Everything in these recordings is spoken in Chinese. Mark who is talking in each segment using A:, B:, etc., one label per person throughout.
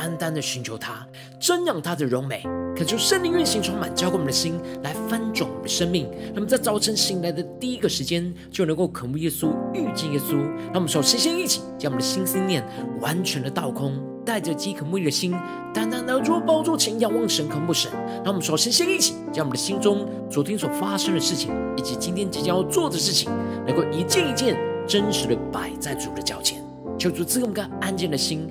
A: 单单的寻求他，瞻仰他的荣美。恳求圣灵运行充满，浇灌我们的心，来翻转我们的生命。那么在早晨醒来的第一个时间，就能够渴慕耶稣、遇见耶稣。让我们首先先一起将我们的心思念完全的倒空，带着饥渴沐浴的心，单单的坐宝座前仰望神、渴慕神。让我们首先先一起将我们的心中昨天所发生的事情，以及今天即将要做的事情，能够一件一件真实的摆在主的脚前。求主赐给我们个安静的心，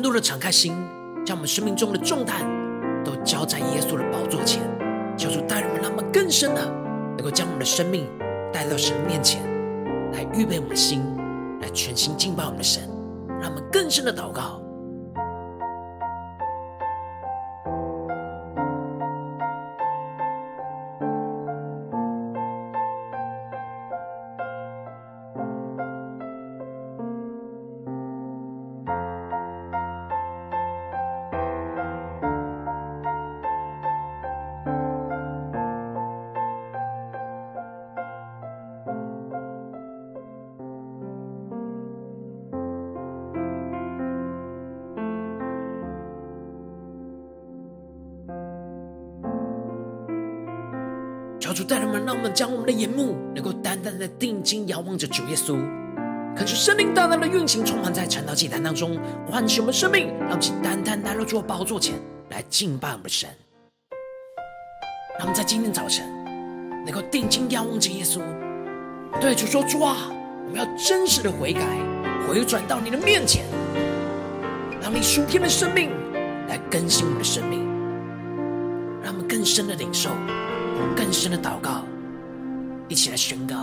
A: 更多的敞开心，将我们生命中的重担都交在耶稣的宝座前，求主带领我们，让我们更深的能够将我们的生命带到神面前，来预备我们的心，来全心敬拜我们的神，让我们更深的祷告。求主带领们，让我们将我们的眼目能够单单的定睛遥望着主耶稣，恳求圣灵大大的运行，充满在晨祷祭坛当中，唤醒我们生命，让其单单来到主的宝座前来敬拜我们的神。让我们在今天早晨能够定睛仰望着耶稣，对主说：“主啊，我们要真实的悔改，回转到你的面前，让你属天的生命来更新我们的生命，让我们更深的领受。”更深的祷告，一起来宣告。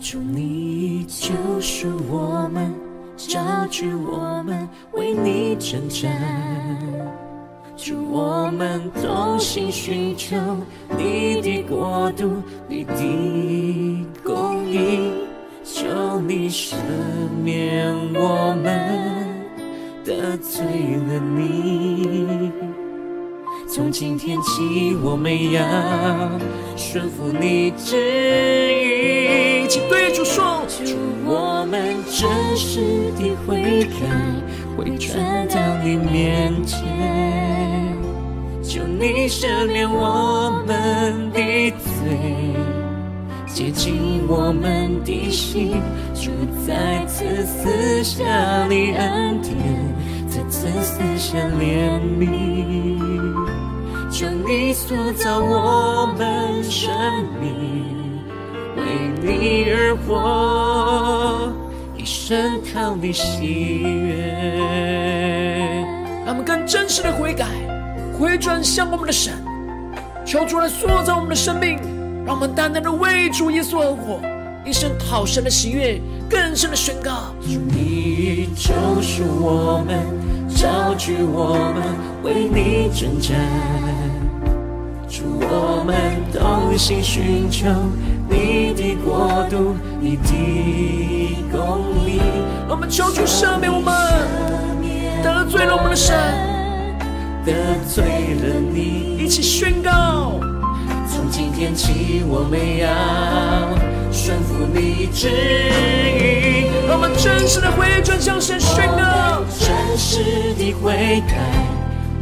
B: 主，你救赎我们，招聚我们，为你征战。主，我们同心寻求你的国度，你的公义，求你赦免我们得罪了你。从今天起，我们要顺服你旨意。
A: 请对主说：
B: 主，我们真实的悔改，回转到你面前，求你赦免我们的罪，洁净我们的心。主，再次赐下你恩典，再次赐下怜悯。求你塑造我们生命，为你而活，一生讨你喜悦。
A: 让我们更真实的悔改，回转向我们的神，求主来塑造我们的生命，让我们单单的为主耶稣而活，一生讨神的喜悦，更深的宣告：
B: 主，你救赎我们，招聚我们，为你征战。主，我们同心寻求你的国度，你的公义。
A: 我们求主赦免我们，得罪了我们的神，
B: 得罪了你。
A: 一起宣告：
B: 从今天起，我们要
A: 顺服你旨意。
C: 我们真实的回转向神宣告，
A: 真实的悔改，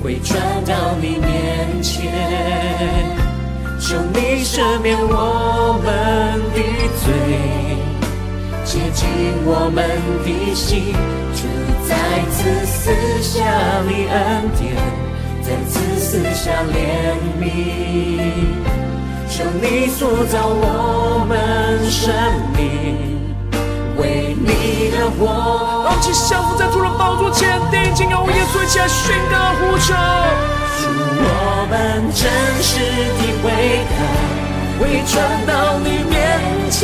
A: 回转到你面前，求你赦免我们的罪，洁净我们的心，主再次赐下你恩典，再次赐下怜悯。求你塑造我们生命，为你而活。
C: 让其降服在主的宝座前，定睛仰望耶稣，一起来宣告呼求。
A: 主，我们真实的悔改，回转到你面前，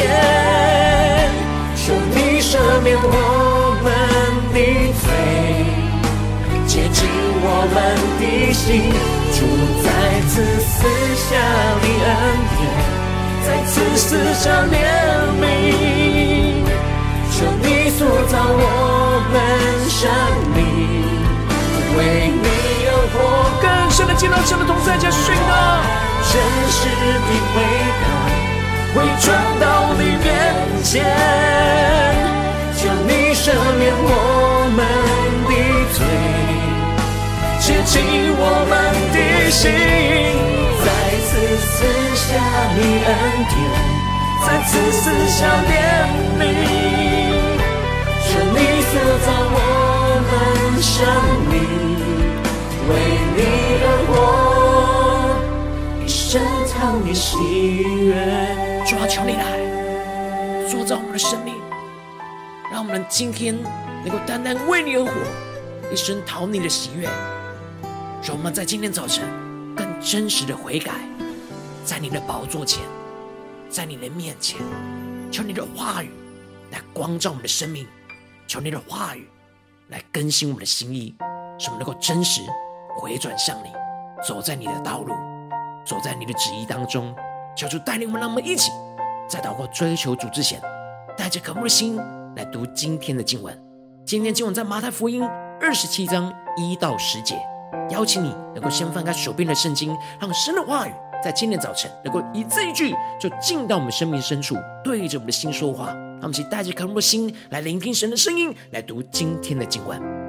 A: 求你赦免我们的罪，洁净我们的心。主再次赐下你恩典，再次赐下怜悯，求你塑造我们生命，为你而活。
C: 更深的进入到神的同在，加宣告
A: 真实的悔改，回转到你面前，求你赦免我们的罪。接近我们的心，再次赐下你恩典，再次赐下你生命，为你而活，一生讨你喜悦。
C: 主啊，求你来塑造我们的生命，让我们今天能够单单为你而活，一生讨你的喜悦。让我们在今天早晨更真实的悔改，在你的宝座前，在你的面前，求你的话语来光照我们的生命，求你的话语来更新我们的心意，使我们能够真实回转向你，走在你的道路，走在你的旨意当中。求主带领我们，让我们一起在祷告追求主之前，带着渴慕的心来读今天的经文。今天经文在马太福音二十七章一到十节。邀请你能够先翻开手边的圣经，让神的话语在今天早晨能够一字一句就进到我们生命深处，对着我们的心说话。让我们一起带着渴慕的心来聆听神的声音，来读今天的经文。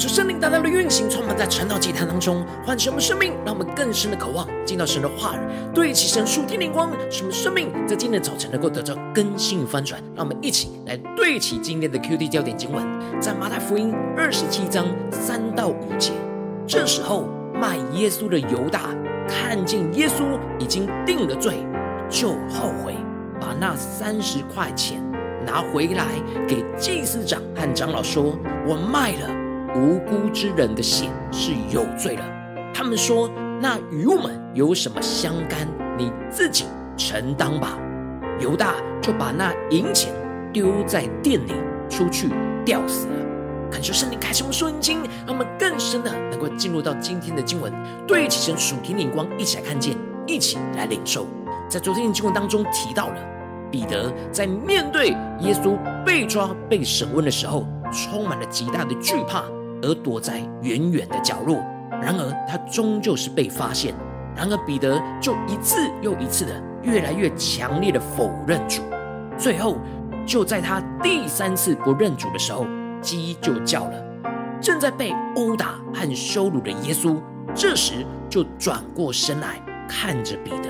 A: 恳求圣灵大大的运行，充满在晨祷祭坛当中，唤醒我们生命，让我们更深的渴望进到神的话语，对齐神属天灵光，使我们生命在今天早晨能够得到更新翻转。让我们一起来对齐今天的 QD 焦点经文，在马太福音二十七章三到五节。这时候卖耶稣的犹大看见耶稣已经定了罪，就后悔，把那三十块钱拿回来给祭司长和长老说：“我卖了。”无辜之人的血是有罪了。他们说：“那与我们有什么相干？你自己承担吧。”犹大就把那银钱丢在店里，出去吊死了。恳求圣灵开启我们属灵经，让我们更深的能够进入到今天的经文，对齐神属天灵光，一起来看见，一起来领受。在昨天的经文当中提到了彼得在面对耶稣被抓、被审问的时候，充满了极大的惧怕。而躲在远远的角落，然而他终究是被发现。然而彼得就一次又一次的越来越强烈的否认主，最后就在他第三次不认主的时候，鸡就叫了。正在被殴打和羞辱的耶稣，这时就转过身来看着彼得。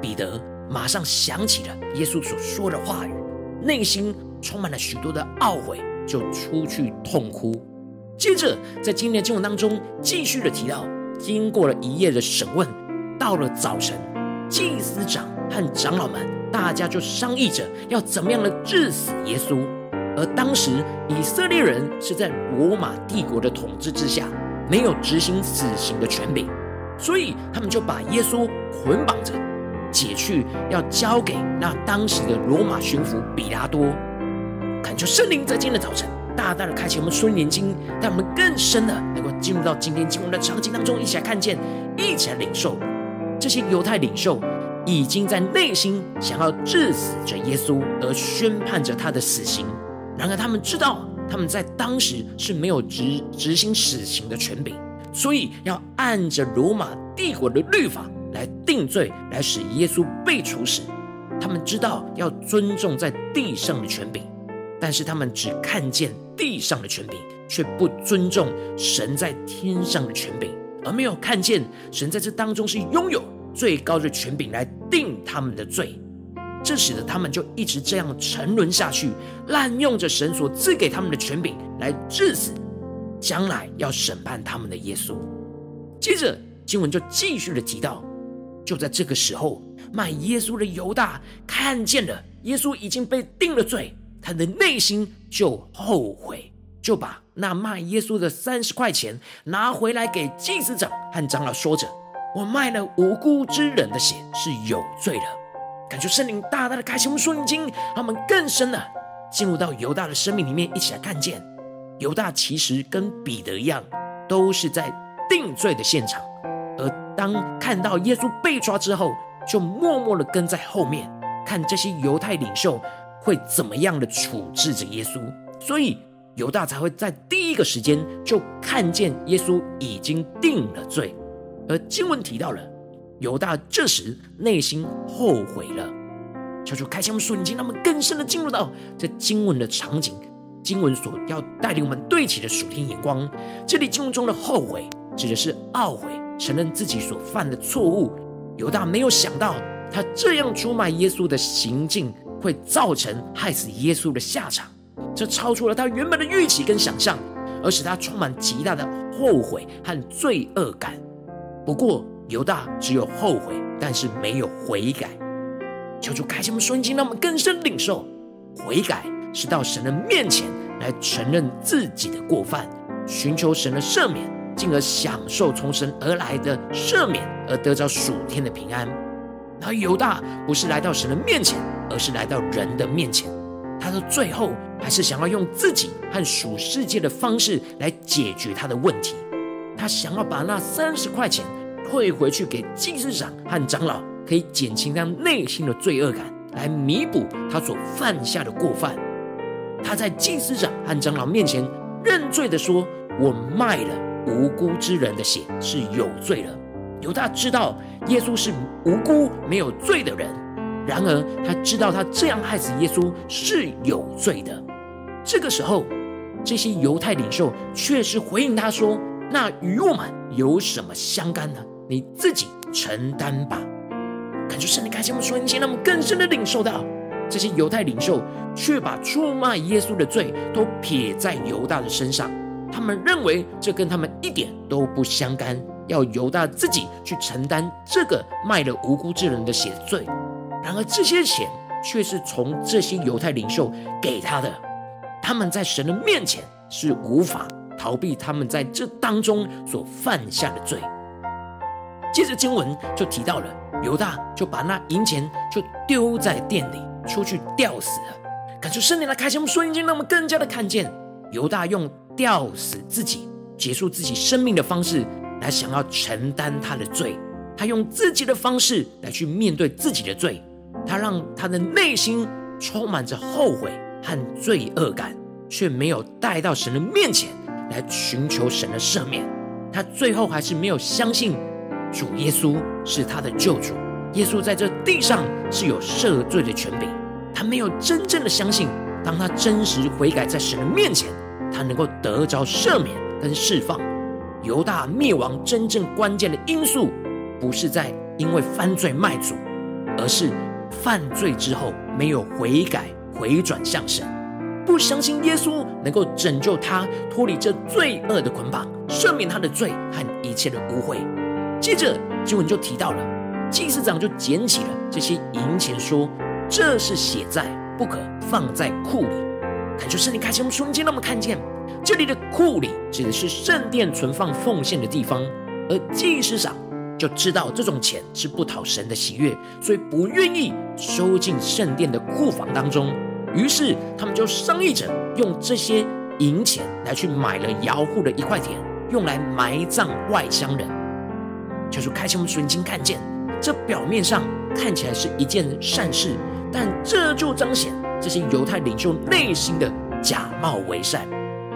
A: 彼得马上想起了耶稣所说的话语，内心充满了许多的懊悔，就出去痛哭。接着，在今天的经文当中，继续的提到，经过了一夜的审问，到了早晨，祭司长和长老们，大家就商议着要怎么样的治死耶稣。而当时以色列人是在罗马帝国的统治之下，没有执行死刑的权柄，所以他们就把耶稣捆绑着，解去，要交给那当时的罗马巡抚比拉多。恳求圣灵在今天的早晨。大大的开启我们属灵眼睛，让我们更深的能够进入到今天经文的场景当中，一起来看见，一起来领受。这些犹太领袖已经在内心想要致死着耶稣，而宣判着他的死刑。然而，他们知道他们在当时是没有执执行死刑的权柄，所以要按着罗马帝国的律法来定罪，来使耶稣被处死。他们知道要尊重在地上的权柄。但是他们只看见地上的权柄，却不尊重神在天上的权柄，而没有看见神在这当中是拥有最高的权柄来定他们的罪。这使得他们就一直这样沉沦下去，滥用着神所赐给他们的权柄来治死将来要审判他们的耶稣。接着经文就继续的提到，就在这个时候，卖耶稣的犹大看见了耶稣已经被定了罪。他的内心就后悔，就把那卖耶稣的三十块钱拿回来给祭司长和长老，说着：“我卖了无辜之人的血是有罪的。”感觉圣灵大大的开启我们圣经，让我们更深的进入到犹大的生命里面，一起来看见犹大其实跟彼得一样，都是在定罪的现场，而当看到耶稣被抓之后，就默默的跟在后面，看这些犹太领袖。会怎么样的处置着耶稣？所以犹大才会在第一个时间就看见耶稣已经定了罪，而经文提到了犹大这时内心后悔了。求主开启我们属灵经，让我们更深的进入到这经文的场景，经文所要带领我们对齐的属天眼光。这里经文中的后悔指的是懊悔，承认自己所犯的错误。犹大没有想到，他这样出卖耶稣的行径。会造成害死耶稣的下场，这超出了他原本的预期跟想象，而使他充满极大的后悔和罪恶感。不过犹大只有后悔，但是没有悔改。求主开启我们属灵经，让我们更深领受悔改是到神的面前来承认自己的过犯，寻求神的赦免，进而享受从神而来的赦免，而得着属天的平安。而犹大不是来到神的面前，而是来到人的面前。他的最后还是想要用自己和属世界的方式来解决他的问题。他想要把那三十块钱退回去给祭司长和长老，可以减轻他内心的罪恶感，来弥补他所犯下的过犯。他在祭司长和长老面前认罪的说：“我卖了无辜之人的血，是有罪了。”犹大知道耶稣是无辜没有罪的人，然而他知道他这样害死耶稣是有罪的。这个时候，这些犹太领袖确实回应他说：“那与我们有什么相干呢？你自己承担吧。”感觉圣灵开启我们属灵心，让我们更深的领受到，这些犹太领袖却把出卖耶稣的罪都撇在犹大的身上。他们认为这跟他们一点都不相干，要犹大自己去承担这个卖了无辜之人的血罪。然而这些钱却是从这些犹太领袖给他的，他们在神的面前是无法逃避他们在这当中所犯下的罪。接着经文就提到了。犹大就把那银钱就丢在店里，出去吊死了。感谢圣灵来开启我们属灵眼睛，让我们更加的看见犹大用吊死自己、结束自己生命的方式来想要承担他的罪。他用自己的方式来去面对自己的罪，他让他的内心充满着后悔和罪恶感，却没有带到神的面前来寻求神的赦免。他最后还是没有相信。主耶稣是他的救主，耶稣在这地上是有赦罪的权柄。他没有真正的相信，当他真实悔改在神的面前，他能够得着赦免跟释放。犹大灭亡真正关键的因素，不是在因为犯罪卖主，而是犯罪之后没有悔改回转向神，不相信耶稣能够拯救他脱离这罪恶的捆绑，赦免他的罪和一切的污秽。接着经文就提到了，祭司长就捡起了这些银钱，说：“这是写在不可放在库里。”感觉圣灵开启我们瞬间，让我们看见这里的库里指的是圣殿存放奉献的地方，而祭司长就知道这种钱是不讨神的喜悦，所以不愿意收进圣殿的库房当中。于是他们就商议着用这些银钱来去买了窑户的一块田，用来埋葬外乡人。就是开启我们属灵睛看见，这表面上看起来是一件善事，但这就彰显这些犹太领袖内心的假冒为善。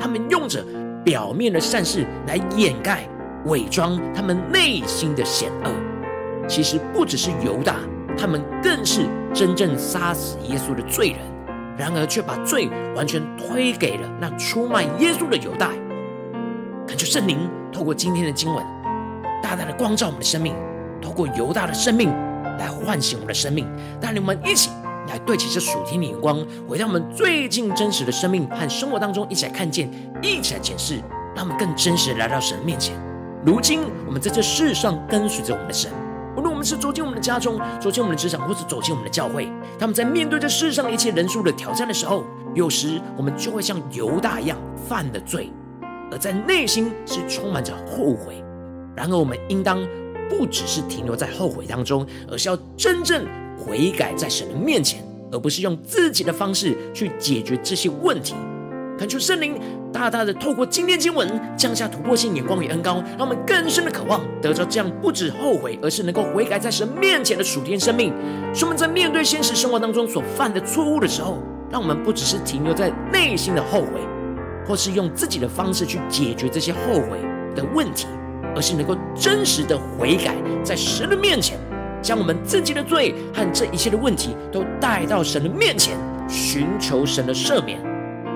A: 他们用着表面的善事来掩盖、伪装他们内心的险恶。其实不只是犹大，他们更是真正杀死耶稣的罪人，然而却把罪完全推给了那出卖耶稣的犹大。恳求圣灵透过今天的经文。大大的光照我们的生命，透过犹大的生命来唤醒我们的生命，带领我们一起来对齐这属天的眼光，回到我们最近真实的生命和生活当中，一起来看见，一起来检视，让我们更真实的来到神面前。如今我们在这世上跟随着我们的神，无论我们是走进我们的家中，走进我们的职场，或是走进我们的教会，他们在面对这世上一切人数的挑战的时候，有时我们就会像犹大一样犯了罪，而在内心是充满着后悔。然而，我们应当不只是停留在后悔当中，而是要真正悔改在神的面前，而不是用自己的方式去解决这些问题。恳求圣灵大大的透过今天经文降下突破性眼光与恩膏，让我们更深的渴望得着这样不止后悔，而是能够悔改在神面前的属天生命。使我们在面对现实生活当中所犯的错误的时候，让我们不只是停留在内心的后悔，或是用自己的方式去解决这些后悔的问题。而是能够真实的悔改，在神的面前，将我们自己的罪和这一切的问题都带到神的面前，寻求神的赦免，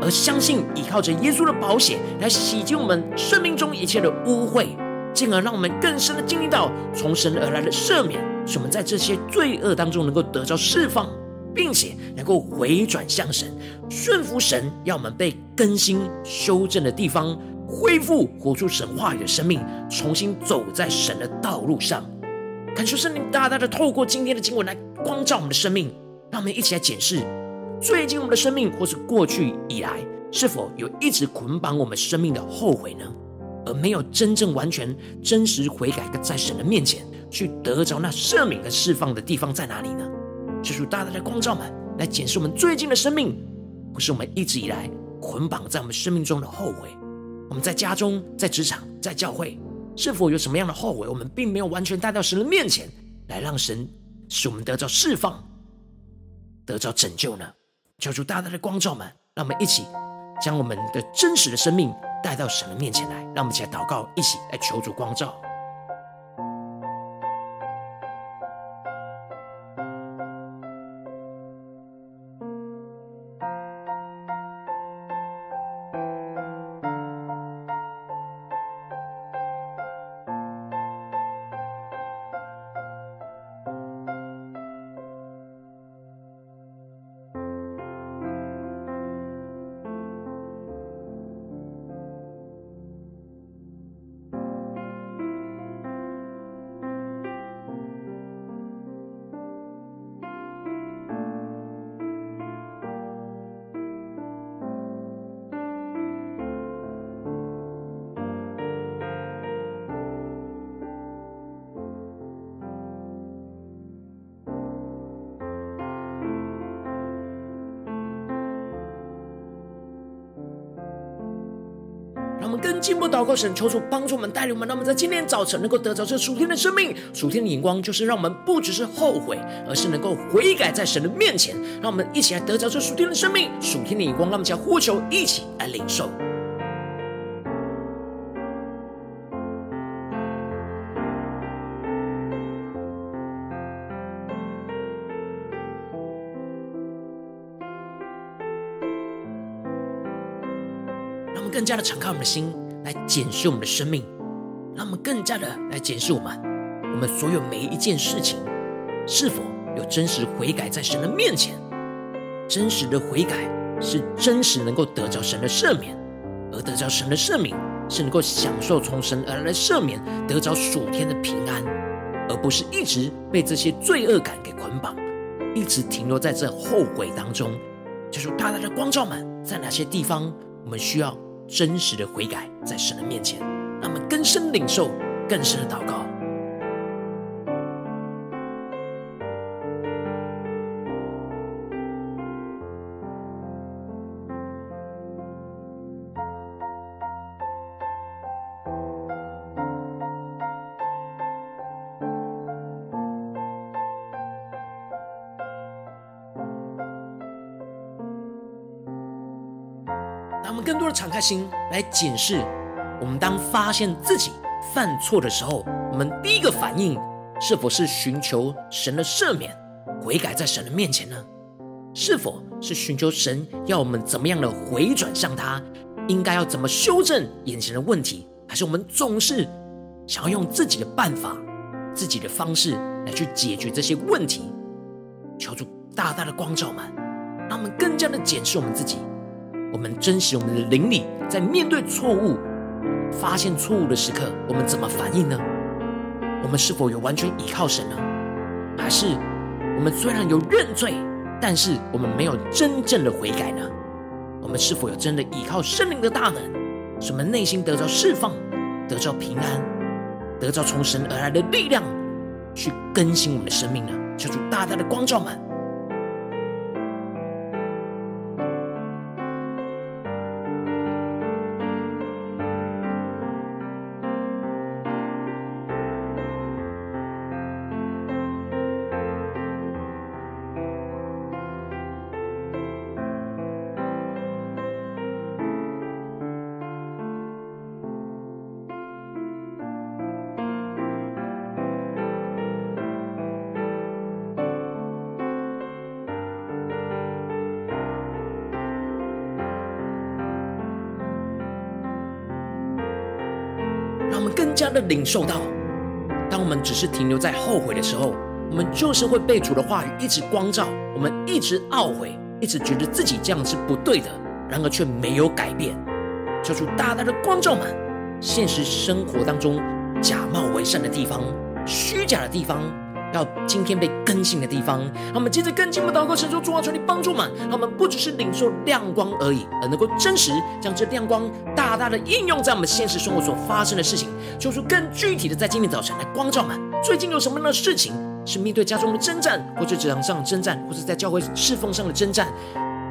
A: 而相信依靠着耶稣的宝血来洗净我们生命中一切的污秽，进而让我们更深的经历到从神而来的赦免，使我们在这些罪恶当中能够得到释放，并且能够回转向神，顺服神，要我们被更新修正的地方。恢复活出神话语的生命，重新走在神的道路上。感谢圣灵大大的透过今天的经文来光照我们的生命，让我们一起来检视最近我们的生命，或是过去以来是否有一直捆绑我们生命的后悔呢？而没有真正完全真实悔改，在神的面前去得着那赦免跟释放的地方在哪里呢？就是大大的光照们来检视我们最近的生命，或是我们一直以来捆绑在我们生命中的后悔。我们在家中、在职场、在教会，是否有什么样的后悔？我们并没有完全带到神的面前，来让神使我们得到释放、得到拯救呢？求主大大的光照们，让我们一起将我们的真实的生命带到神的面前来，让我们一起来祷告，一起来求主光照。祷告神，求主帮助我们带领我们，让我们在今天早晨能够得着这属天的生命。属天的眼光就是让我们不只是后悔，而是能够悔改在神的面前。让我们一起来得着这属天的生命。属天的眼光，让我们将呼求一起来领受。更加的敞开我们的心，来检视我们的生命，让我们更加的来检视我们，我们所有每一件事情，是否有真实悔改在神的面前？真实的悔改是真实能够得着神的赦免，而得着神的赦免是能够享受从神而来的赦免，得着属天的平安，而不是一直被这些罪恶感给捆绑，一直停留在这后悔当中。就是大大的光照们，在哪些地方我们需要？真实的悔改，在神的面前，让我们更深领受，更深的祷告。让我们更多的敞开心来检视，我们当发现自己犯错的时候，我们第一个反应是否是寻求神的赦免、悔改在神的面前呢？是否是寻求神要我们怎么样的回转向他？应该要怎么修正眼前的问题？还是我们总是想要用自己的办法、自己的方式来去解决这些问题？求主大大的光照们，让我们更加的检视我们自己。我们珍惜我们的灵里，在面对错误、发现错误的时刻，我们怎么反应呢？我们是否有完全依靠神呢？还是我们虽然有认罪，但是我们没有真正的悔改呢？我们是否有真的依靠圣灵的大能，使我们内心得着释放、得着平安、得着从神而来的力量，去更新我们的生命呢？求主大大的光照们。家的领受到，当我们只是停留在后悔的时候，我们就是会被主的话语一直光照，我们一直懊悔，一直觉得自己这样是不对的，然而却没有改变。求主大大的光照们，现实生活当中假冒伪善的地方，虚假的地方。要今天被更新的地方，让我们接着更进一步祷告，神说主啊，求你帮助们，让我们不只是领受亮光而已，而能够真实将这亮光大大的应用在我们现实生活所发生的事情，求出更具体的在今天早晨来光照们。最近有什么样的事情是面对家中的征战，或者职场上的征战，或者在教会侍奉上的征战？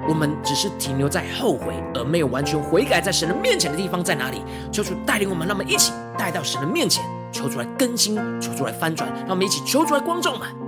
A: 我们只是停留在后悔，而没有完全悔改在神的面前的地方在哪里？求主带领我们，让我们一起带到神的面前。求出来更新，求出来翻转，让我们一起求出来光照们。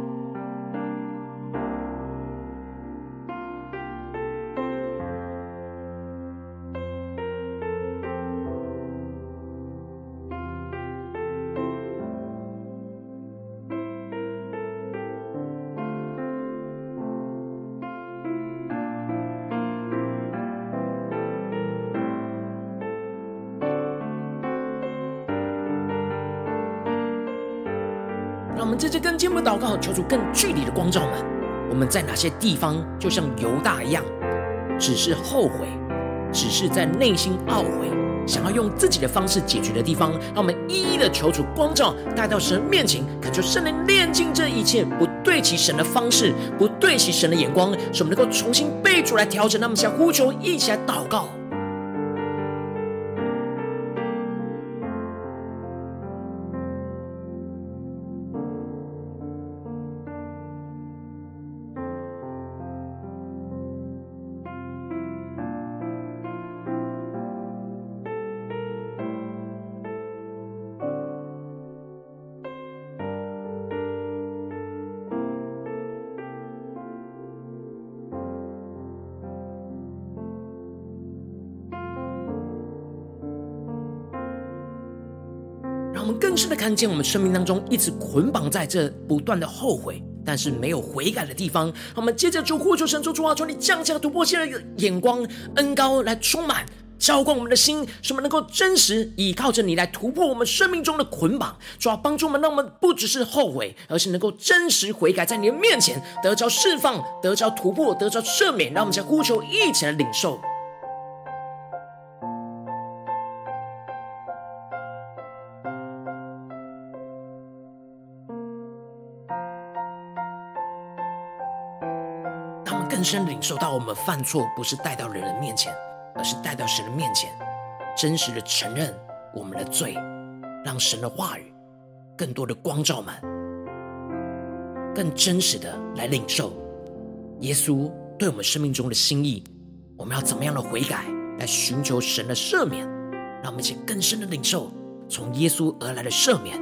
A: 在这更进一步祷告，求主更具体的光照们。我们在哪些地方，就像犹大一样，只是后悔，只是在内心懊悔，想要用自己的方式解决的地方，让我们一一的求主光照，带到神面前，恳求圣灵炼净这一切不对齐神的方式，不对齐神的眼光，使我们能够重新被主来调整。那么，想呼求，一起来祷告。看见，我们生命当中一直捆绑在这不断的后悔，但是没有悔改的地方。我们接着就呼求神，主啊，求你降下突破性的眼光、恩高来充满。浇灌我们的心，使我们能够真实依靠着你来突破我们生命中的捆绑，主要帮助我们，让我们不只是后悔，而是能够真实悔改，在你的面前得着释放，得着突破，得着赦免。让我们将呼求一起来领受。深领受到，我们犯错不是带到人的面前。而是带到神的面前，真实的承认我们的罪，让神的话语更多的光照们，更真实的来领受耶稣对我们生命中的心意。我们要怎么样的悔改，来寻求神的赦免？让我们一起更深的领受从耶稣而来的赦免，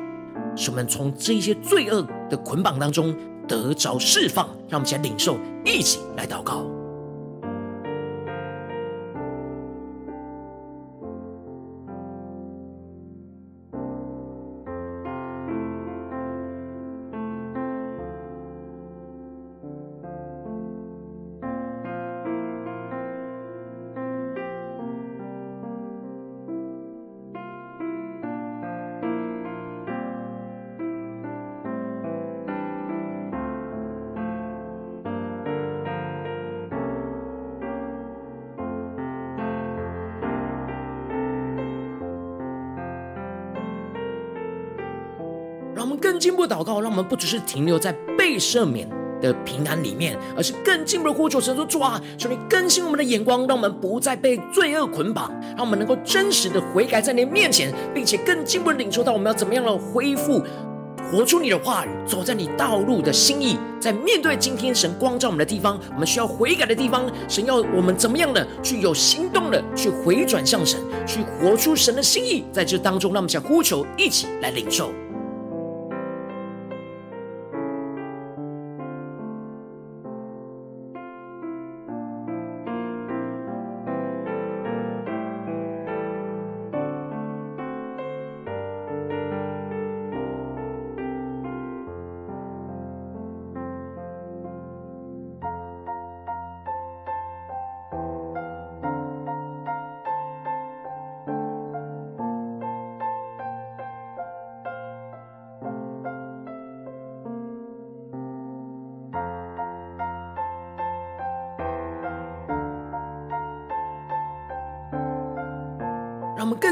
A: 使我们从这些罪恶的捆绑当中得着释放。让我们一起来领受，一起来祷告。我们更进一步祷告，让我们不只是停留在被赦免的平安里面，而是更进一步的呼求神说：主啊，求你更新我们的眼光，让我们不再被罪恶捆绑，让我们能够真实的悔改在你面前，并且更进一步的领受到我们要怎么样的恢复，活出你的话语，走在你道路的心意。在面对今天神光照我们的地方，我们需要悔改的地方，神要我们怎么样的去有行动的去回转向神，去活出神的心意。在这当中，让我们想呼求，一起来领受。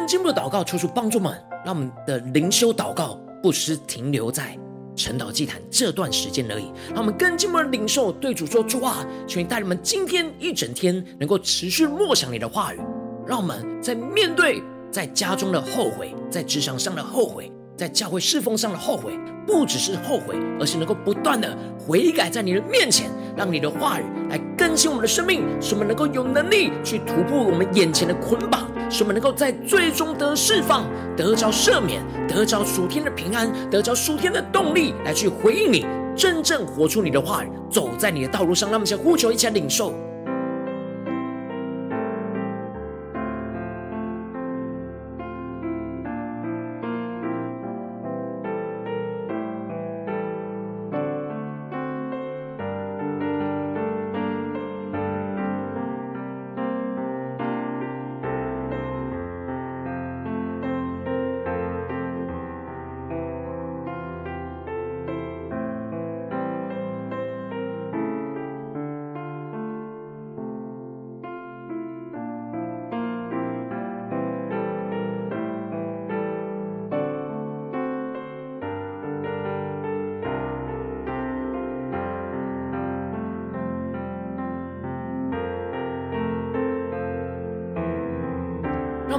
A: 更进步的祷告，求主帮助们，让我们的灵修祷告不只停留在晨祷祭坛这段时间而已。让我们更进一步的领受，对主说：主啊，求你带领我们今天一整天能够持续默想你的话语。让我们在面对在家中的后悔，在职场上的后悔，在教会侍奉上的后悔，不只是后悔，而是能够不断的悔改在你的面前，让你的话语来更新我们的生命，使我们能够有能力去突破我们眼前的捆绑。使我们能够在最终得释放，得着赦免，得着属天的平安，得着属天的动力，来去回应你，真正活出你的话语，走在你的道路上。让我们先呼求，一起来领受。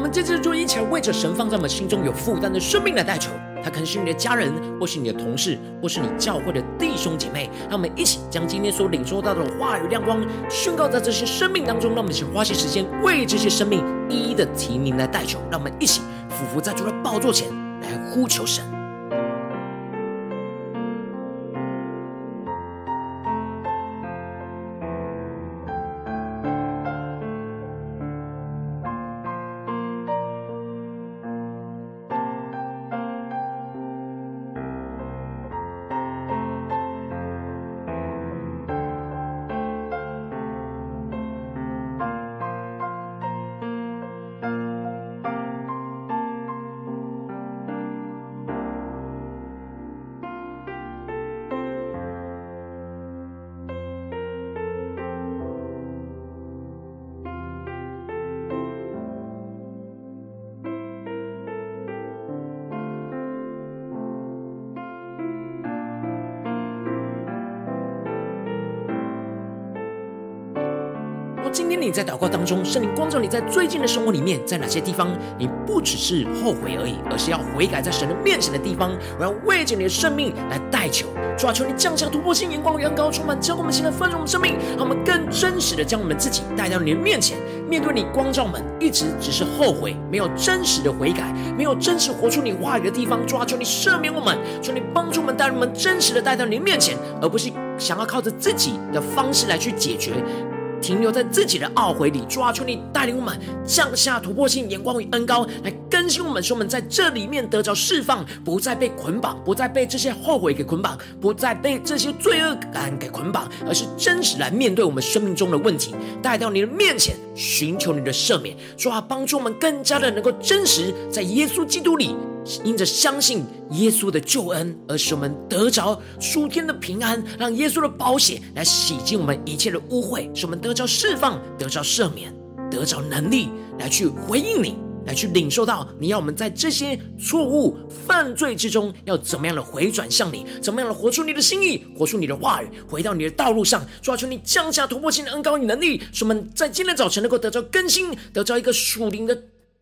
A: 们接着做一起为着神放在我们心中有负担的生命来代求，他可能是你的家人，或是你的同事，或是你教会的弟兄姐妹。让我们一起将今天所领受到的话语亮光宣告在这些生命当中。让我们一起花些时间为这些生命一一的提名来代求。让我们一起俯伏在主的宝座前来呼求神。在祷告当中，圣灵光照你在最近的生活里面，在哪些地方你不只是后悔而已，而是要悔改在神的面前的地方，我要为着你的生命来代求。主啊，求你降下突破性眼光与恩膏，充满教我们，现在丰盛我们生命，让我们更真实的将我们自己带到你的面前，面对你光照我们，一直只是后悔，没有真实的悔改，没有真实活出你话语的地方。主啊，求你赦免我们，求你帮助我们，带我们真实的带到你的面前，而不是想要靠着自己的方式来去解决。停留在自己的懊悔里，主啊，求你带领我们降下突破性眼光与恩膏，来更新我们，使我们在这里面得着释放，不再被捆绑，不再被这些后悔给捆绑，不再被这些罪恶感给捆绑，而是真实来面对我们生命中的问题，带到你的面前，寻求你的赦免，主啊，帮助我们更加的能够真实在耶稣基督里。因着相信耶稣的救恩，而使我们得着属天的平安，让耶稣的宝血来洗净我们一切的污秽，使我们得着释放，得着赦免，得着能力来去回应你，来去领受到你要我们在这些错误犯罪之中要怎么样的回转向你，怎么样的活出你的心意，活出你的话语，回到你的道路上。抓住你降下突破性的恩膏与能力，使我们在今天早晨能够得着更新，得着一个属灵的。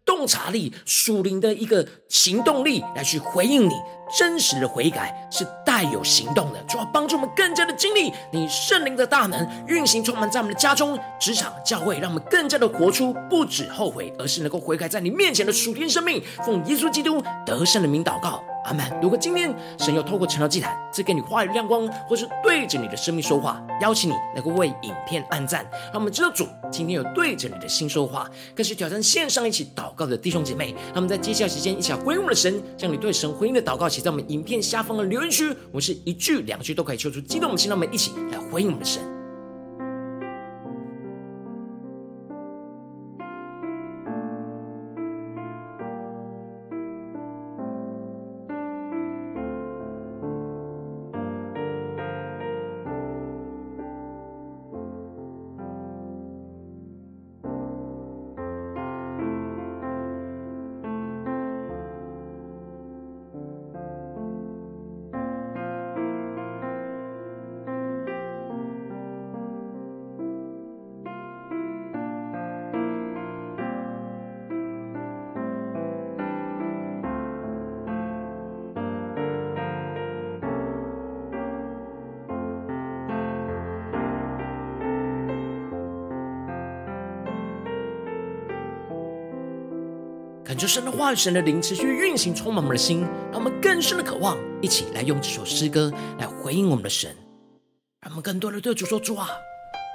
A: 洞察力、属灵的一个行动力，来去回应你。真实的悔改是带有行动的，主要帮助我们更加的经历你圣灵的大能运行，充满在我们的家中、职场、教会，让我们更加的活出不止后悔，而是能够悔改在你面前的属天生命。奉耶稣基督得胜的名祷告。阿门。如果今天神要透过晨祷祭坛赐给你话语亮光，或是对着你的生命说话，邀请你能够为影片按赞，让我们知道主今天有对着你的心说话，更是挑战线上一起祷告的弟兄姐妹。让我们在接下来时间一起回应我们的神，将你对神回应的祷告写在我们影片下方的留言区。我是一句两句都可以求出激动的心，让我们一起来回应我们的神。感受神的话语，神的灵持续运行，充满我们的心，让我们更深的渴望，一起来用这首诗歌来回应我们的神，让我们更多的对主说：主啊，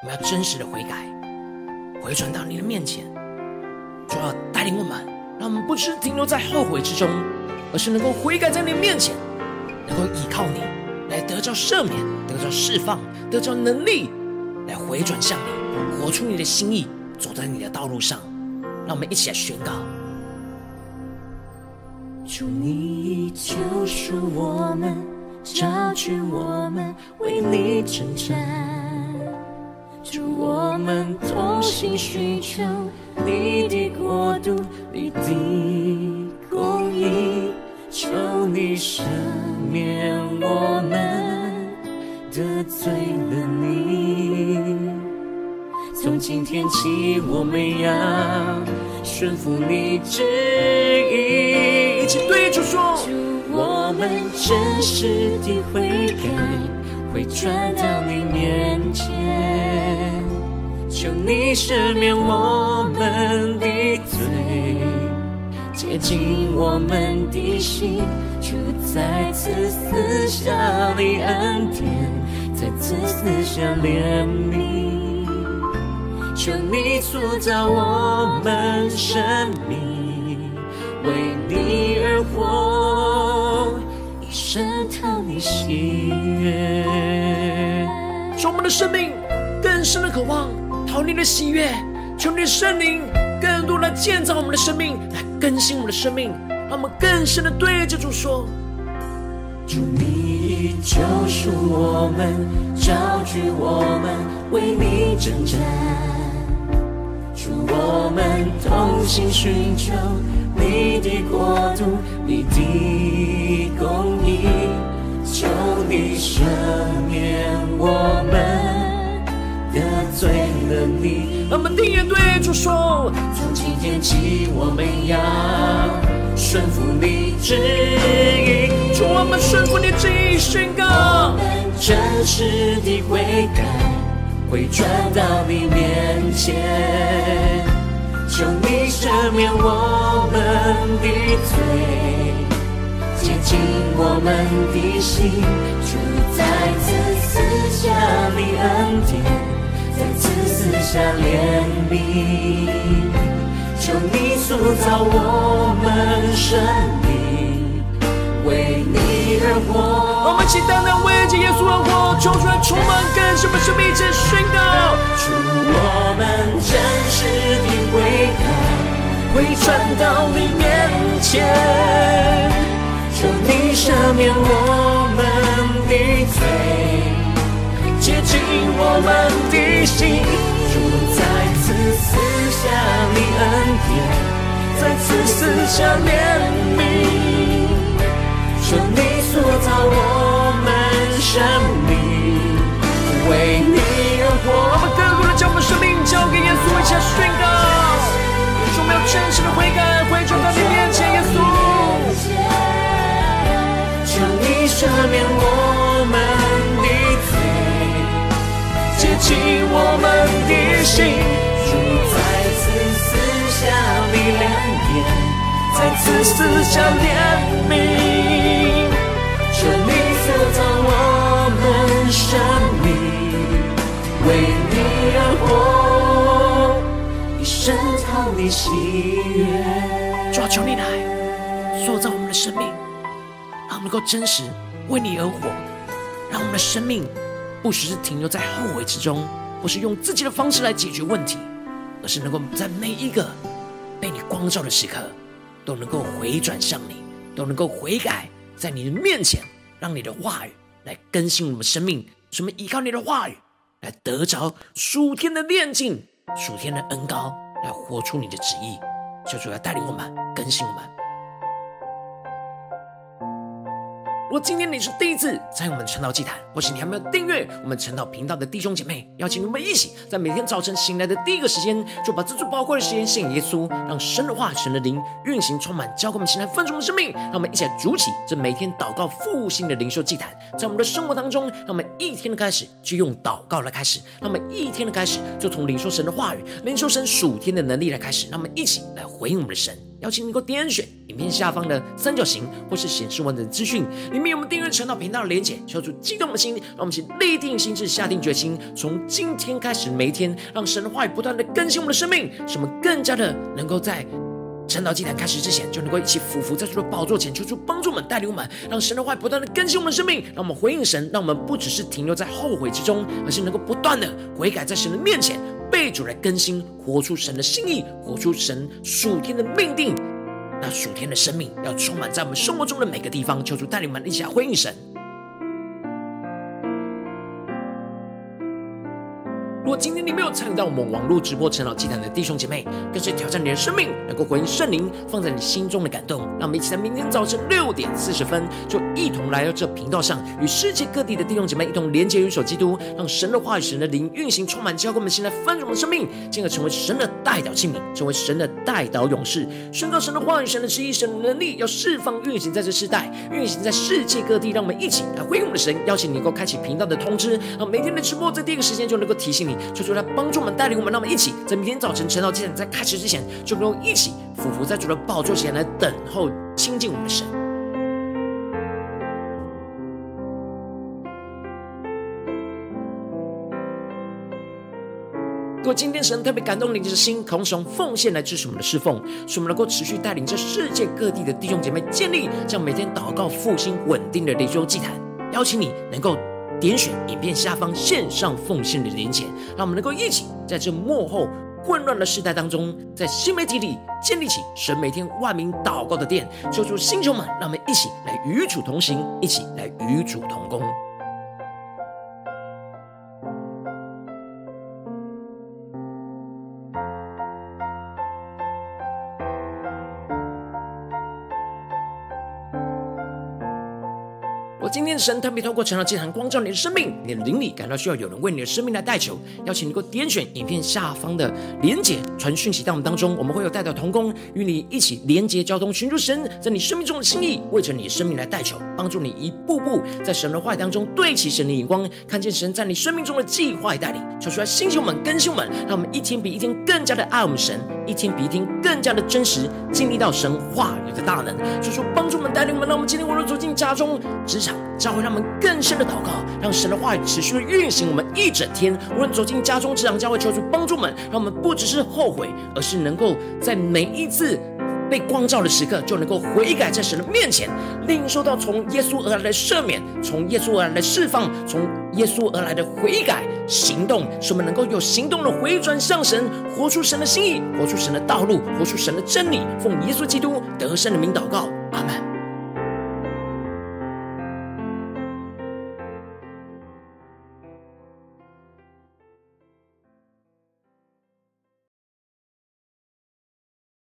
A: 我们要真实的悔改，回转到你的面前，主要带领我们，让我们不是停留在后悔之中，而是能够悔改在你的面前，能够依靠你来得着赦免，得着释放，得着能力来回转向你，活出你的心意，走在你的道路上。让我们一起来宣告。
B: 主，你救赎我们，招聚我们，为你征战。主，我们同心寻求你的国度，你的公义，求你赦免我们得罪了你。从今天起，我们要顺服你旨意。
A: 请对主
B: 说，我们真实的悔改，会转到你面前，求你赦免我们的罪，洁净我们的心，就再次撕下你恩典，再次撕下怜悯，求你塑造我们生命，为你而。活，一生讨你喜悦，
A: 使我们的生命更深的渴望讨你的喜悦，求你的圣灵更多来建造我们的生命，来更新我们的生命，让我们更深的对着主说：
B: 主，你已救赎我们，招聚我们，为你征战，主，我们同心寻求。你的国度，你的公义，求你赦免我们得罪了你。
A: 我们定眼对主说：
B: 从今天起，我们要顺服你旨意。
A: 主，我们顺服你旨意，宣告。
B: 真实的悔改，会转到你面前，求你赦免我们的罪，洁净我们的心。主再次赐下你恩典，再次赐下怜悯，求你塑造我们生命，为你而活。
A: 我们期待那为着耶稣而活，求主来充满更新我们生命，且宣告。
B: 主，我们真实的悔改，回转到你面前，求你赦免我们的罪，洁净我们的心。主再次赐下你恩典，再次赐下怜悯，求你塑造我们生命，为你而活。
A: 我们更多的将我们生命交给耶稣，一起来宣告。说没有真实的悔改，回转到你面前，耶稣。
B: 求你赦免我们的罪，洁净我们的心。主再次赐下你恩典，再次赐下怜悯。生命，为你而活，以深藏你喜悦。
A: 主啊，求你来塑造我们的生命，让我们能够真实为你而活，让我们的生命不只是停留在后悔之中，不是用自己的方式来解决问题，而是能够在每一个被你光照的时刻，都能够回转向你，都能够悔改。在你的面前，让你的话语来更新我们生命，什么依靠你的话语来得着属天的炼净、属天的恩膏，来活出你的旨意。求主要带领我们，更新我们。如果今天你是第一次参与我们晨祷祭坛，或是你还没有订阅我们晨祷频道的弟兄姐妹，邀请你们一起在每天早晨醒来的第一个时间，就把这最宝贵的时间献给耶稣，让神的话、神的灵运行充满，交给我们醒来分盛的生命。让我们一起来筑起这每天祷告复兴的灵修祭坛，在我们的生活当中，让我们一天的开始就用祷告来开始，让我们一天的开始就从领受神的话语、领受神属天的能力来开始，让我们一起来回应我们的神。邀请你给我点选影片下方的三角形，或是显示完整资讯，里面有我们订阅晨祷频道的连结，求主激动的心，让我们一起立定心智，下定决心，从今天开始每一天，让神的话语不断的更新我们的生命，使我们更加的能够在晨祷祭坛开始之前，就能够一起俯伏在主的宝座前，求主帮助我们带领我们，让神的话不断的更新我们的生命，让我们回应神，让我们不只是停留在后悔之中，而是能够不断的悔改在神的面前，被主来更新，活出神的心意，活出神属天的命定。那属天的生命要充满在我们生活中的每个地方，求主带领我们一起来回应神。如果今天你没有参与到我们网络直播晨祷祭坛的弟兄姐妹，更是挑战你的生命，能够回应圣灵放在你心中的感动。让我们一起在明天早晨六点四十分，就一同来到这频道上，与世界各地的弟兄姐妹一同连接、元首基督，让神的话语、神的灵运行充满，交给我们现在丰盛的生命，进而成为神的代祷器皿，成为神的代祷勇士，宣告神的话语、神的旨意、神的能力，要释放运行在这世代，运行在世界各地。让我们一起来回应我们的神，邀请你能够开启频道的通知，让每天的直播在第一个时间就能够提醒你。求主来帮助我们，带领我们，让我们一起在明天早晨晨祷祭坛在开始之前，就能够一起俯伏在主的宝座前来等候亲近我们的神。如果今天神特别感动你的心，渴望使用奉献来支持我们的侍奉，使我们能够持续带领这世界各地的弟兄姐妹建立这样每天祷告复兴稳定的灵修祭坛，邀请你能够。点选影片下方线上奉献的连结，让我们能够一起在这幕后混乱的时代当中，在新媒体里建立起神每天万名祷告的殿。求主星球们，让我们一起来与主同行，一起来与主同工。今天的神特别透过成长祭坛光照你的生命，你的灵里感到需要有人为你的生命来代求，邀请你给我点选影片下方的连结，传讯息到我们当中，我们会有代表同工与你一起连结交通，寻求神在你生命中的心意，为着你的生命来代求，帮助你一步步在神的话语当中对齐神的眼光，看见神在你生命中的计划与带领，求出来星球们、更新们，让我们一天比一天更加的爱我们神，一天比一天更加的真实，经历到神话语的大能，求出帮助我们带领我们，让我们今天无论走进家中、职场。教会让我们更深的祷告，让神的话语持续的运行我们一整天。无论走进家中、职场、教会，求主帮助我们，让我们不只是后悔，而是能够在每一次被光照的时刻，就能够悔改在神的面前，领受到从耶稣而来的赦免，从耶稣而来的释放，从耶稣而来的悔改行动，使我们能够有行动的回转向神，活出神的心意，活出神的道路，活出神的真理。奉耶稣基督得胜的名祷告，阿门。